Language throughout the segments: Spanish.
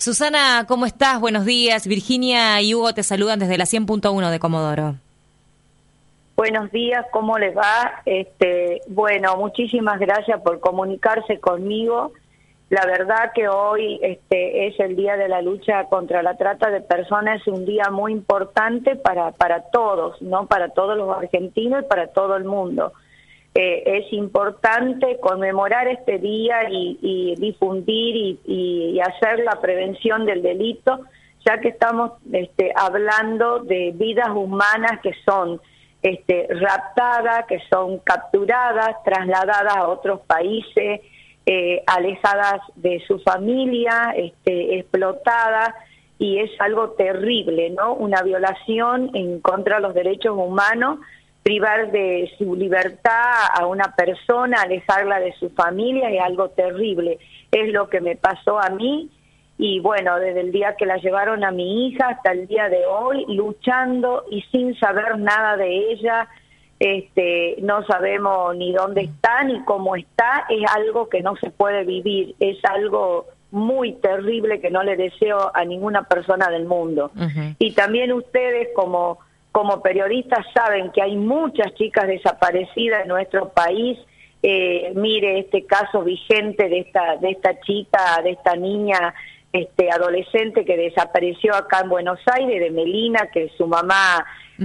Susana, ¿cómo estás? Buenos días. Virginia y Hugo te saludan desde la 100.1 de Comodoro. Buenos días, ¿cómo les va? Este, bueno, muchísimas gracias por comunicarse conmigo. La verdad que hoy este, es el día de la lucha contra la trata de personas, un día muy importante para, para todos, ¿no? Para todos los argentinos y para todo el mundo. Eh, es importante conmemorar este día y, difundir y, hacer la prevención del delito, ya que estamos este, hablando de vidas humanas que son este, raptadas, que son capturadas, trasladadas a otros países, eh, alejadas de su familia, este, explotadas, y es algo terrible, ¿no? Una violación en contra de los derechos humanos privar de su libertad a una persona, alejarla de su familia es algo terrible. Es lo que me pasó a mí. Y bueno, desde el día que la llevaron a mi hija hasta el día de hoy, luchando y sin saber nada de ella, este, no sabemos ni dónde está ni cómo está, es algo que no se puede vivir, es algo muy terrible que no le deseo a ninguna persona del mundo. Y también ustedes como como periodistas saben que hay muchas chicas desaparecidas en nuestro país. Eh, mire este caso vigente de esta de esta chica, de esta niña este adolescente que desapareció acá en Buenos Aires, de Melina, que su mamá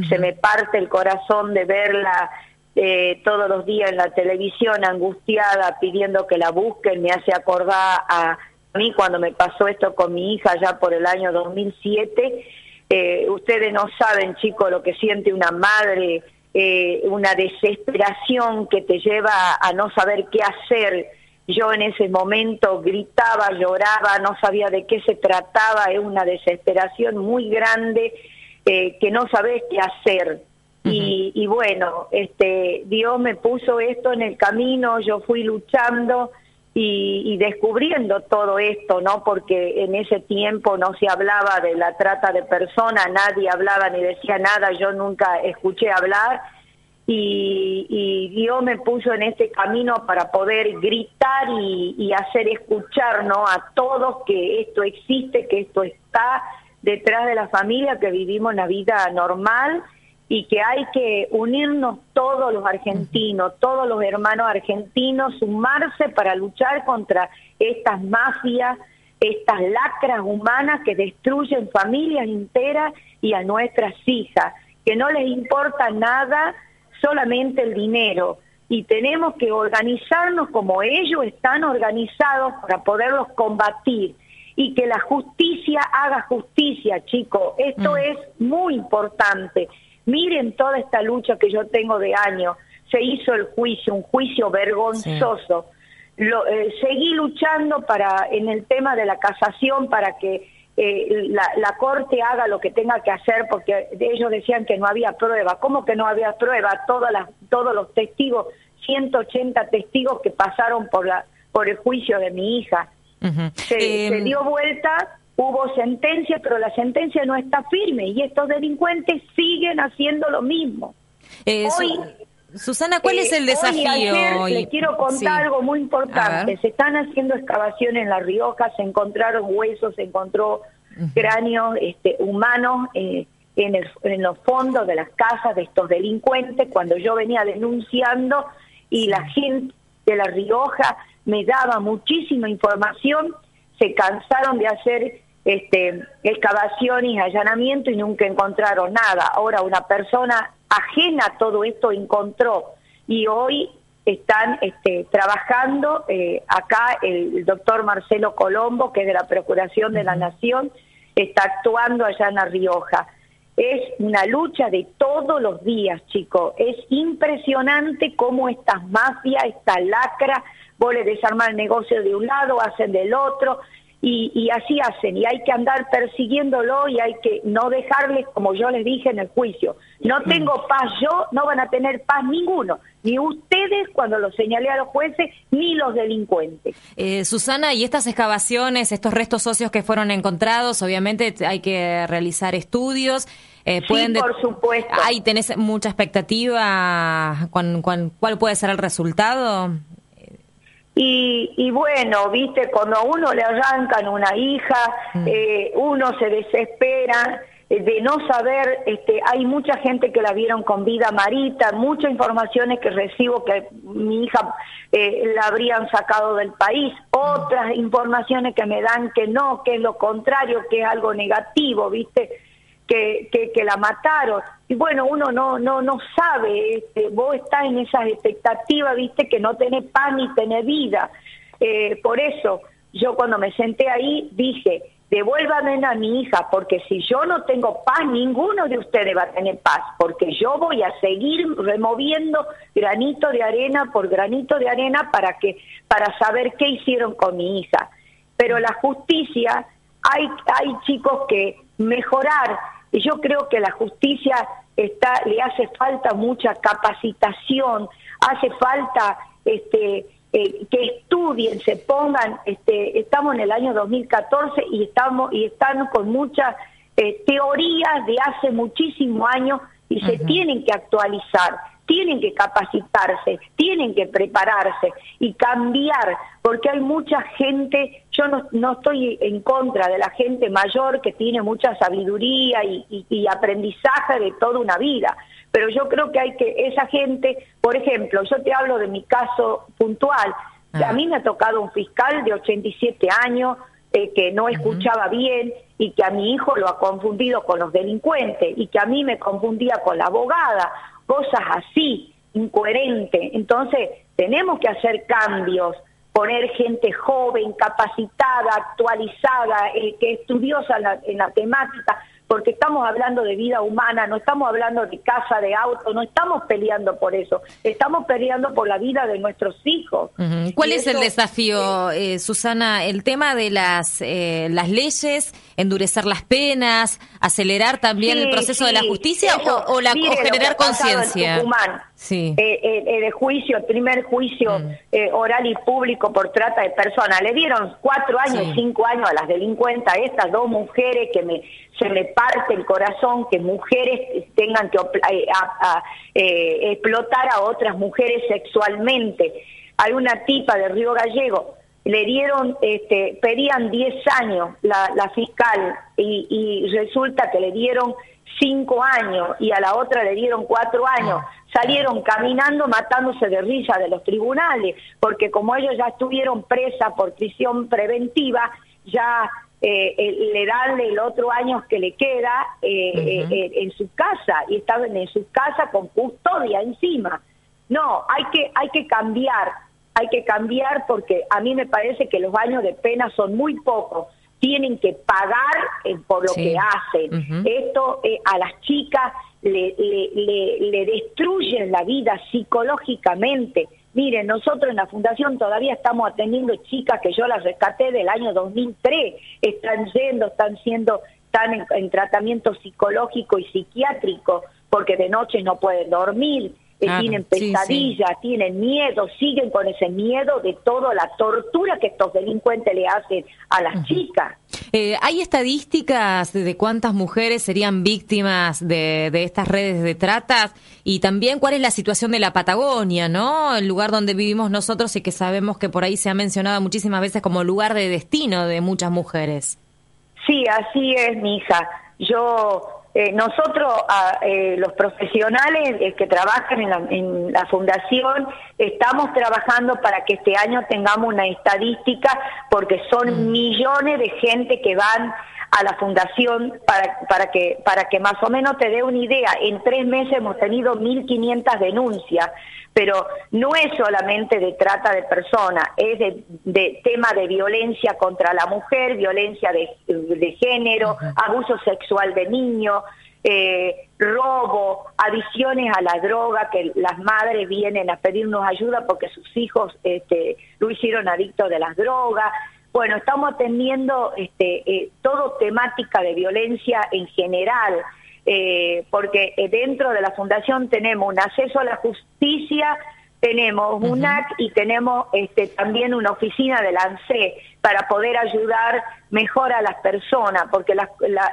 se me parte el corazón de verla eh, todos los días en la televisión angustiada pidiendo que la busquen, me hace acordar a mí cuando me pasó esto con mi hija ya por el año 2007 eh, ustedes no saben, chicos, lo que siente una madre, eh, una desesperación que te lleva a no saber qué hacer. Yo en ese momento gritaba, lloraba, no sabía de qué se trataba, es una desesperación muy grande eh, que no sabes qué hacer. y, y, bueno, este, Dios me puso esto en el camino, yo fui luchando y, descubriendo todo esto, ¿no? Porque en ese tiempo no se hablaba de la trata de personas, nadie hablaba ni decía nada, yo nunca escuché hablar y, y Dios me puso en este camino para poder gritar y, y hacer escuchar, ¿no? A todos que esto existe, que esto está detrás de la familia, que vivimos una vida normal y que hay que unirnos todos los argentinos, todos los hermanos argentinos, sumarse para luchar contra estas mafias, estas lacras humanas que destruyen familias enteras y a nuestras hijas, que no les importa nada, solamente el dinero. Y tenemos que organizarnos como ellos están organizados para poderlos combatir y que la justicia haga justicia, chicos. Esto mm. es muy importante Miren toda esta lucha que yo tengo de años. Se hizo el juicio, un juicio vergonzoso. Lo, eh, seguí luchando para en el tema de la casación para que eh, la, corte haga lo que tenga que hacer porque ellos decían que no había prueba. ¿Cómo que no había prueba? Todas las, todos los testigos, 180 testigos que pasaron por la por el juicio de mi hija. se, se em, dio vuelta hubo sentencia, pero la sentencia no está firme y estos delincuentes siguen haciendo lo mismo. Eh, Susana, ¿cuál es el eh, desafío? Hoy, les quiero contar algo muy importante. Se están haciendo excavaciones en La Rioja, se encontraron huesos, se encontró cráneos este, humanos eh, en, el, en los fondos de las casas de estos delincuentes. Cuando yo venía denunciando y la gente de La Rioja me daba muchísima información, se cansaron de hacer este, excavación y allanamiento y nunca encontraron nada. Ahora una persona ajena a todo esto encontró y hoy están este, trabajando eh, acá el, doctor Marcelo Colombo, que es de la Procuración de la Nación, está actuando allá en La Rioja. Es una lucha de todos los días, chicos. Es impresionante cómo estas mafias, esta lacra, vos le desarmar el negocio de un lado, hacen del otro, y, así hacen, y hay que andar persiguiéndolo y hay que no dejarles, como yo les dije en el juicio, no tengo paz yo, no van a tener paz ninguno, ni ustedes cuando lo señalé a los jueces, ni los delincuentes. Eh, Susana, y estas excavaciones, estos restos socios que fueron encontrados, obviamente hay que realizar estudios. Eh, pueden sí, por supuesto. Ahí tenés mucha expectativa. ¿Cuál puede ser el resultado? Y, y, bueno, viste, cuando a uno le arrancan una hija, mm. eh, uno se desespera eh, de no saber, este, hay mucha gente que la vieron con vida Marita, muchas informaciones que recibo que mi hija eh, la habrían sacado del país, otras informaciones que me dan que no, que es lo contrario, que es algo negativo, viste que, que, la mataron. Y bueno, uno no no no sabe, este, vos estás en esas expectativas, viste, que no tenés pan ni tenés vida. Eh, por eso, yo cuando me senté ahí dije, devuélvame a mi hija, porque si yo no tengo paz, ninguno de ustedes va a tener paz, porque yo voy a seguir removiendo granito de arena por granito de arena para que para saber qué hicieron con mi hija. Pero la justicia, hay, hay chicos que mejorar y yo creo que la justicia está, le hace falta mucha capacitación, hace falta este, eh, que estudien, se pongan, este, estamos en el año 2014 y estamos y están con muchas eh, teorías de hace muchísimos años y se tienen que actualizar tienen que capacitarse, tienen que prepararse y cambiar, porque hay mucha gente, yo no, no estoy en contra de la gente mayor que tiene mucha sabiduría y, aprendizaje de toda una vida, pero yo creo que hay que, esa gente, por ejemplo, yo te hablo de mi caso puntual, a mí me ha tocado un fiscal de 87 años, eh, que no escuchaba bien y que a mi hijo lo ha confundido con los delincuentes y que a mí me confundía con la abogada cosas así, incoherente. Entonces, tenemos que hacer cambios, poner gente joven, capacitada, actualizada, eh, que estudiosa en la temática, porque estamos hablando de vida humana, no estamos hablando de casa, de auto, no estamos peleando por eso, estamos peleando por la vida de nuestros hijos. ¿Cuál es el desafío, eh, Susana? El tema de las, eh, las leyes, endurecer las penas, acelerar también el proceso de la justicia o, la, generar conciencia. Sí. Eh, eh, juicio, el primer juicio mm. eh, oral y público por trata de personas. Le dieron cuatro años, cinco años a las delincuentes, a estas dos mujeres que me se me parte el corazón que mujeres tengan que eh, explotar a otras mujeres sexualmente. Hay una tipa de Río Gallego, le dieron, este, pedían 10 años la, la fiscal y, y resulta que le dieron cinco años y a la otra le dieron cuatro años, salieron caminando matándose de risa de los tribunales, porque como ellos ya estuvieron presa por prisión preventiva, ya eh, eh, le dan el otro año que le queda eh, en su casa y estaban en su casa con custodia encima. No, hay que, hay que cambiar, hay que cambiar porque a mí me parece que los años de pena son muy pocos tienen que pagar eh, por lo que hacen. Esto eh, a las chicas le, le, le, destruyen la vida psicológicamente. Miren, nosotros en la fundación todavía estamos atendiendo chicas que yo las rescaté del año 2003, están yendo, están siendo, están en tratamiento psicológico y psiquiátrico porque de noche no pueden dormir, eh, tienen pesadillas, tienen miedo, siguen con ese miedo de toda la tortura que estos delincuentes le hacen a las chicas. Eh, ¿Hay estadísticas de cuántas mujeres serían víctimas de, de, estas redes de tratas? Y también cuál es la situación de la Patagonia, ¿no? El lugar donde vivimos nosotros y que sabemos que por ahí se ha mencionado muchísimas veces como lugar de destino de muchas mujeres. Sí, así es, mi hija. Yo eh, nosotros, eh, los profesionales eh, que trabajan en la, en la, fundación, estamos trabajando para que este año tengamos una estadística, porque son mm. millones de gente que van a la fundación para, para, que, para que más o menos te dé una idea. En tres meses hemos tenido 1.500 denuncias pero no es solamente de trata de personas, es de, tema de violencia contra la mujer, violencia de, género, abuso sexual de niños, eh, robo, adiciones a la droga, que las madres vienen a pedirnos ayuda porque sus hijos este, lo hicieron adicto de las drogas. Bueno, estamos atendiendo este, eh, todo temática de violencia en general. Eh, porque eh, dentro de la fundación tenemos un acceso a la justicia, tenemos un AC y tenemos este, también una oficina de la ANSE para poder ayudar mejor a las personas, porque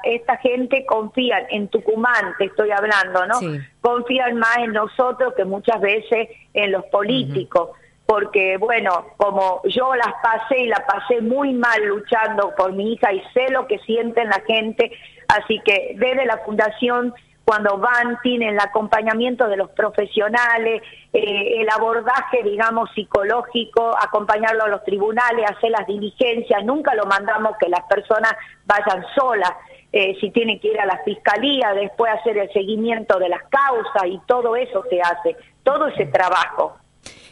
esta gente confía en Tucumán, te estoy hablando, ¿no? Confían más en nosotros que muchas veces en los políticos porque bueno, como yo las pasé y la pasé muy mal luchando por mi hija y sé lo que sienten la gente, así que desde la fundación cuando van, tienen el acompañamiento de los profesionales, eh, el abordaje, digamos, psicológico, acompañarlo a los tribunales, hacer las diligencias, nunca lo mandamos que las personas vayan solas. Eh, si tienen que ir a la fiscalía, después hacer el seguimiento de las causas y todo eso se hace, todo ese trabajo.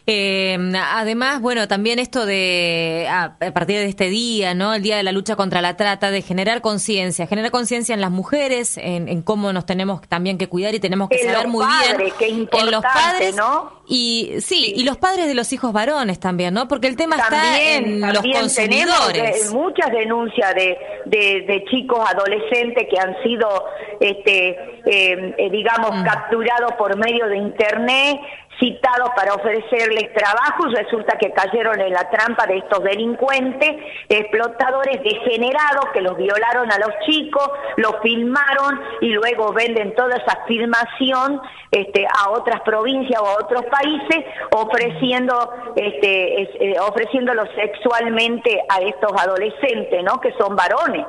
Eh, además, bueno, también esto de, a, partir de este día, ¿no? El Día de la Lucha contra la Trata, de generar conciencia, generar conciencia en las mujeres, en, cómo nos tenemos también que cuidar y tenemos que saber muy bien. en los padres, ¿no? Y sí, y los padres de los hijos varones también, ¿no? Porque el tema está en los consumidores. Tenemos muchas denuncias de, de, chicos adolescentes que han sido, este, eh, eh, digamos, mm. capturados por medio de Internet citados para ofrecerles trabajo y resulta que cayeron en la trampa de estos delincuentes, explotadores degenerados que los violaron a los chicos, los filmaron y luego venden toda esa filmación este, a otras provincias o a otros países ofreciendo este, eh, ofreciéndolo sexualmente a estos adolescentes, ¿no? Que son varones.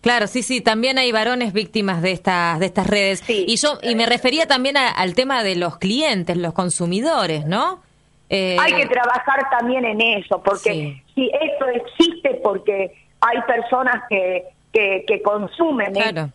Claro, sí, sí, también hay varones víctimas de estas de estas redes. Y yo y me refería también al tema de los clientes, los consumidores, ¿no? Eh, hay que trabajar también en eso, porque si esto existe porque hay personas que que, consumen claro.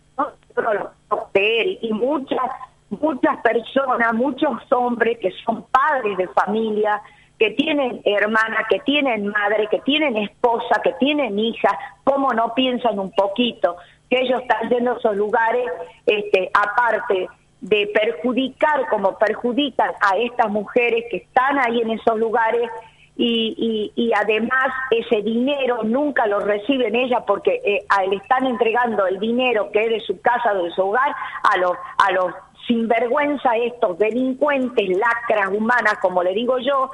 y muchas muchas personas, muchos hombres que son padres de familia, que tienen hermana, que tienen madre, que tienen esposa, que tienen hija, ¿cómo no piensan un poquito que ellos están yendo a esos lugares, este, aparte de perjudicar como perjudican a estas mujeres que están ahí en esos lugares y, además ese dinero nunca lo reciben ellas porque eh, le están entregando el dinero que es de su casa, de su hogar, a los, a los sinvergüenza estos delincuentes, lacras humanas, como le digo yo,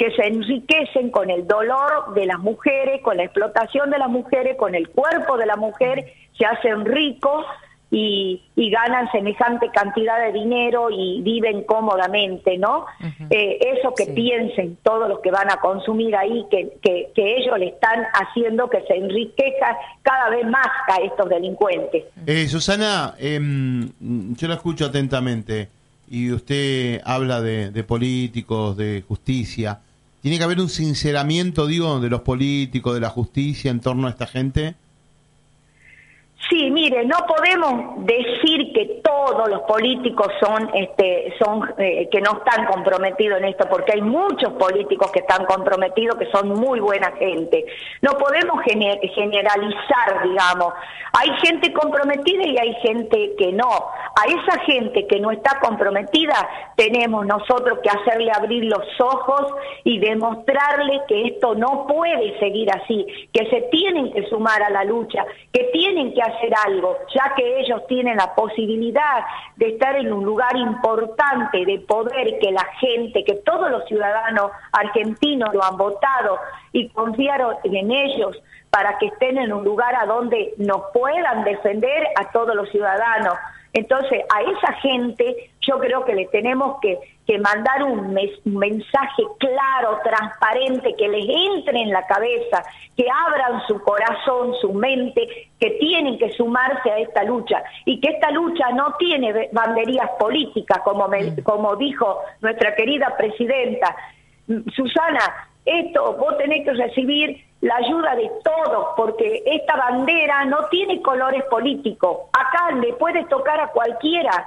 que se enriquecen con el dolor de las mujeres, con la explotación de las mujeres, con el cuerpo de la mujer, se hacen ricos y, ganan semejante cantidad de dinero y viven cómodamente, ¿no? Eh, eso que piensen todos los que van a consumir ahí, que, que, ellos le están haciendo que se enriquezca cada vez más a estos delincuentes. Eh, Susana, em, yo la escucho atentamente y usted habla de políticos, de justicia. ¿Tiene que haber un sinceramiento, digo, de los políticos, de la justicia en torno a esta gente? Sí, mire, no podemos decir que todos los políticos son, este, son eh, que no están comprometidos en esto, porque hay muchos políticos que están comprometidos, que son muy buena gente. No podemos generalizar, digamos. Hay gente comprometida y hay gente que no. A esa gente que no está comprometida tenemos nosotros que hacerle abrir los ojos y demostrarle que esto no puede seguir así, que se tienen que sumar a la lucha, que tienen que hacer algo, ya que ellos tienen la posibilidad de estar en un lugar importante, de poder que la gente, que todos los ciudadanos argentinos lo han votado y confiaron en ellos para que estén en un lugar a donde nos puedan defender a todos los ciudadanos. Entonces, a esa gente yo creo que le tenemos que, que mandar un, mensaje claro, transparente, que les entre en la cabeza, que abran su corazón, su mente, que tienen que sumarse a esta lucha y que esta lucha no tiene banderías políticas, como, mm. como dijo nuestra querida presidenta. Susana, esto vos tenés que recibir la ayuda de todos, porque esta bandera no tiene colores políticos. Acá le puede tocar a cualquiera.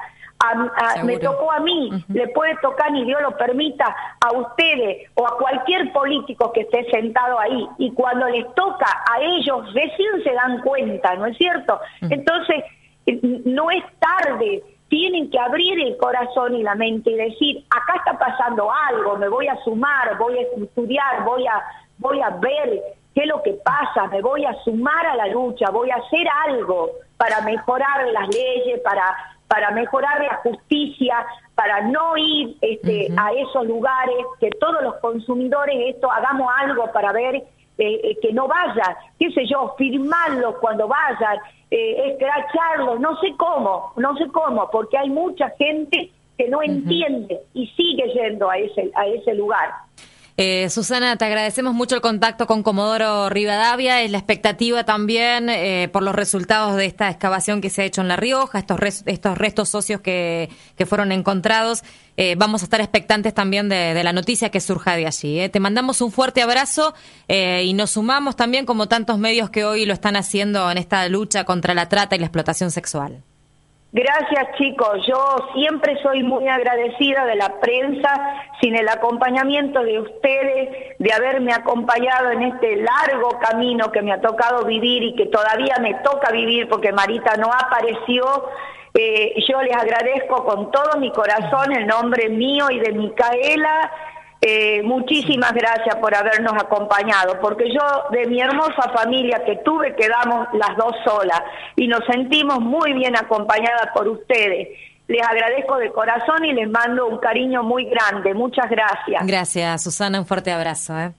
me tocó a mí, le puede tocar, ni Dios lo permita, a ustedes o a cualquier político que esté sentado ahí. Y cuando les toca a ellos, recién se dan cuenta, ¿no es cierto? Entonces, no es tarde, tienen que abrir el corazón y la mente y decir, acá está pasando algo, me voy a sumar, voy a estudiar, voy a, voy a ver qué es lo que pasa, me voy a sumar a la lucha, voy a hacer algo para mejorar las leyes, para, para mejorar la justicia, para no ir este, a esos lugares, que todos los consumidores esto hagamos algo para ver eh, eh, que no vayan, qué sé yo, firmarlos cuando vayan, eh, escracharlos, no sé cómo, no sé cómo, porque hay mucha gente que no entiende y sigue yendo a ese, a ese lugar. Eh, Susana, te agradecemos mucho el contacto con Comodoro Rivadavia. Es la expectativa también eh, por los resultados de esta excavación que se ha hecho en La Rioja, estos, estos restos socios que, que fueron encontrados. Eh, vamos a estar expectantes también de, de, la noticia que surja de allí. Te mandamos un fuerte abrazo y nos sumamos también como tantos medios que hoy lo están haciendo en esta lucha contra la trata y la explotación sexual. Gracias chicos, yo siempre soy muy agradecida de la prensa, sin el acompañamiento de ustedes, de haberme acompañado en este largo camino que me ha tocado vivir y que todavía me toca vivir porque Marita no apareció. Eh, yo les agradezco con todo mi corazón el nombre mío y de Micaela eh, muchísimas gracias por habernos acompañado, porque yo de mi hermosa familia que tuve quedamos las dos solas y nos sentimos muy bien acompañadas por ustedes. Les agradezco de corazón y les mando un cariño muy grande. Muchas gracias. Gracias, Susana. Un fuerte abrazo. ¿eh?